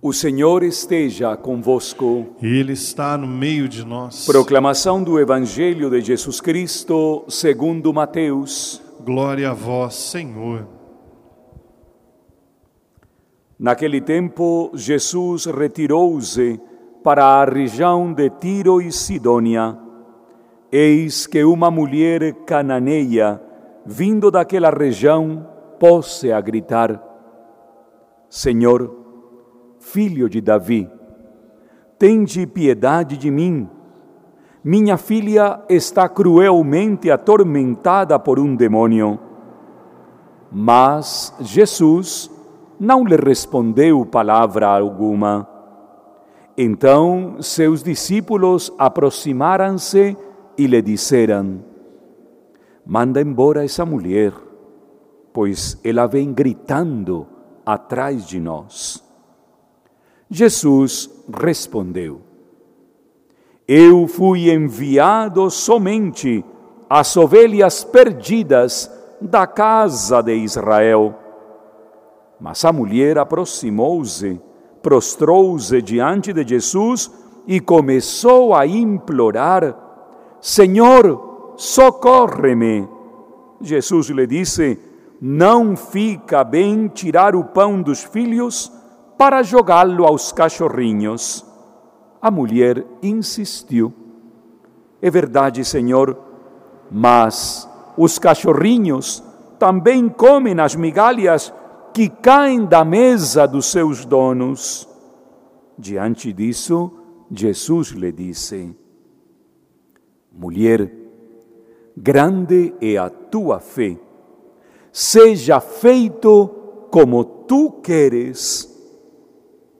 O Senhor esteja convosco. Ele está no meio de nós. Proclamação do Evangelho de Jesus Cristo, segundo Mateus. Glória a vós, Senhor. Naquele tempo, Jesus retirou-se para a região de Tiro e Sidônia. Eis que uma mulher cananeia, vindo daquela região, pôs-se a gritar: Senhor, filho de Davi, tende piedade de mim. Minha filha está cruelmente atormentada por um demônio. Mas Jesus não lhe respondeu palavra alguma. Então seus discípulos aproximaram-se e lhe disseram: Manda embora essa mulher, pois ela vem gritando atrás de nós. Jesus respondeu: Eu fui enviado somente às ovelhas perdidas da casa de Israel. Mas a mulher aproximou-se, prostrou-se diante de Jesus e começou a implorar: Senhor, socorre-me. Jesus lhe disse: Não fica bem tirar o pão dos filhos para jogá-lo aos cachorrinhos. A mulher insistiu: É verdade, Senhor, mas os cachorrinhos também comem as migalhas que caem da mesa dos seus donos. Diante disso, Jesus lhe disse: Mulher, grande é a tua fé, seja feito como tu queres.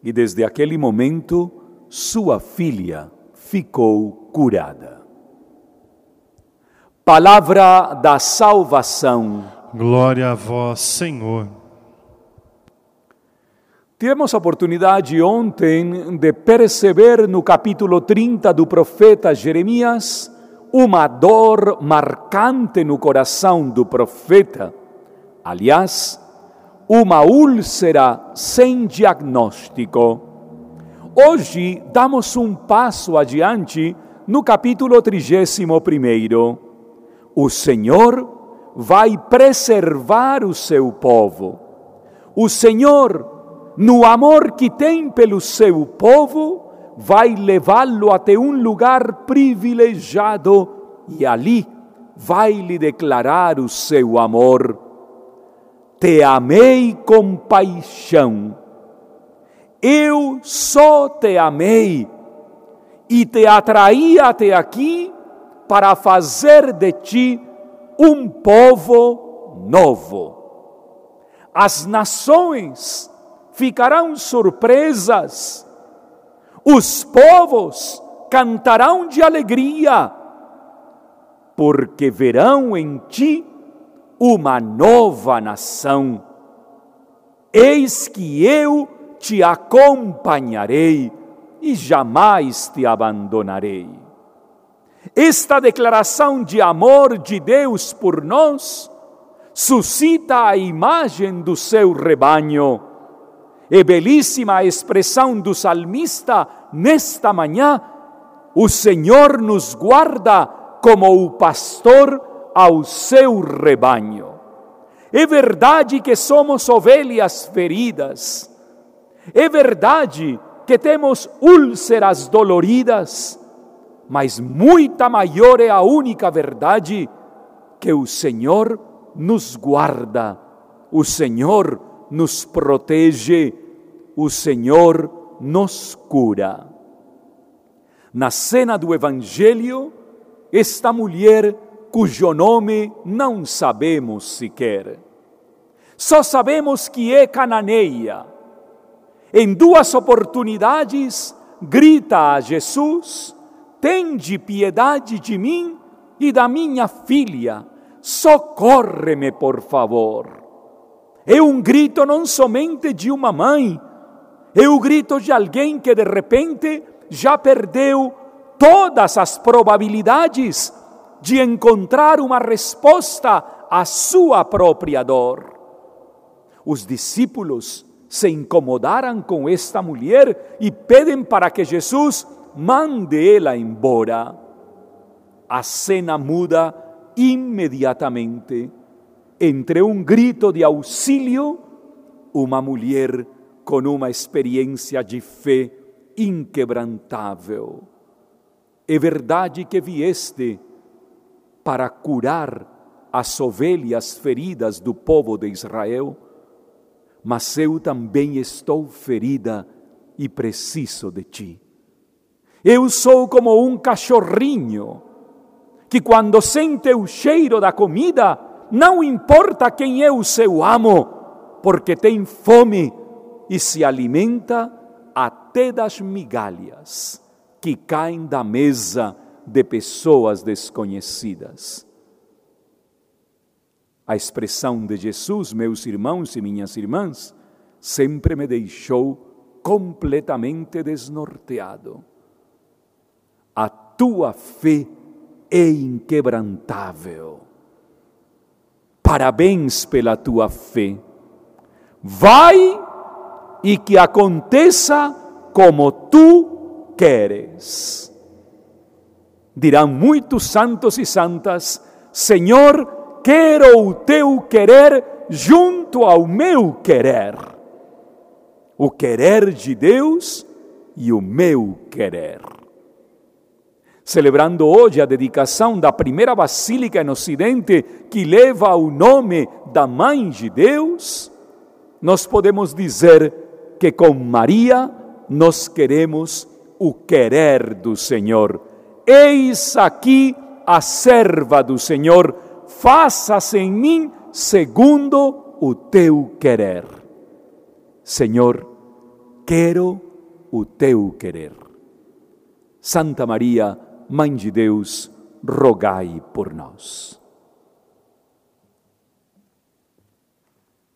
E desde aquele momento, sua filha ficou curada. Palavra da salvação. Glória a vós, Senhor. Tivemos a oportunidade ontem de perceber no capítulo 30 do profeta Jeremias uma dor marcante no coração do profeta. Aliás, uma úlcera sem diagnóstico. Hoje damos um passo adiante no capítulo 31. O Senhor vai preservar o seu povo. O Senhor no amor que tem pelo seu povo, vai levá-lo até um lugar privilegiado e ali vai lhe declarar o seu amor. Te amei com paixão. Eu só te amei e te atraí até aqui para fazer de ti um povo novo. As nações ficarão surpresas. Os povos cantarão de alegria, porque verão em ti uma nova nação. Eis que eu te acompanharei e jamais te abandonarei. Esta declaração de amor de Deus por nós suscita a imagem do seu rebanho e belíssima expressão do salmista nesta manhã, o Senhor nos guarda como o pastor ao seu rebanho. É verdade que somos ovelhas feridas, é verdade que temos úlceras doloridas, mas muita maior é a única verdade que o Senhor nos guarda, o Senhor nos protege, o Senhor nos cura. Na cena do Evangelho, esta mulher, cujo nome não sabemos sequer, só sabemos que é cananeia. Em duas oportunidades, grita a Jesus: Tende piedade de mim e da minha filha, socorre-me, por favor. É um grito não somente de uma mãe, é o grito de alguém que de repente já perdeu todas as probabilidades de encontrar uma resposta à sua própria dor. Os discípulos se incomodaram com esta mulher e pedem para que Jesus mande ela embora. A cena muda imediatamente. Entre um grito de auxílio, uma mulher com uma experiência de fé inquebrantável. É verdade que vieste para curar as ovelhas feridas do povo de Israel, mas eu também estou ferida e preciso de ti. Eu sou como um cachorrinho que, quando sente o cheiro da comida, não importa quem é o seu amo, porque tem fome e se alimenta até das migalhas que caem da mesa de pessoas desconhecidas. A expressão de Jesus, meus irmãos e minhas irmãs, sempre me deixou completamente desnorteado. A tua fé é inquebrantável. Parabéns pela tua fé. Vai e que aconteça como tu queres. Dirão muitos santos e santas: Senhor, quero o teu querer junto ao meu querer. O querer de Deus e o meu querer. Celebrando hoje a dedicação da primeira basílica no Ocidente que leva o nome da Mãe de Deus, nós podemos dizer que com Maria nós queremos o querer do Senhor. Eis aqui a serva do Senhor, faça-se em mim segundo o teu querer. Senhor, quero o teu querer. Santa Maria, Mãe de Deus, rogai por nós.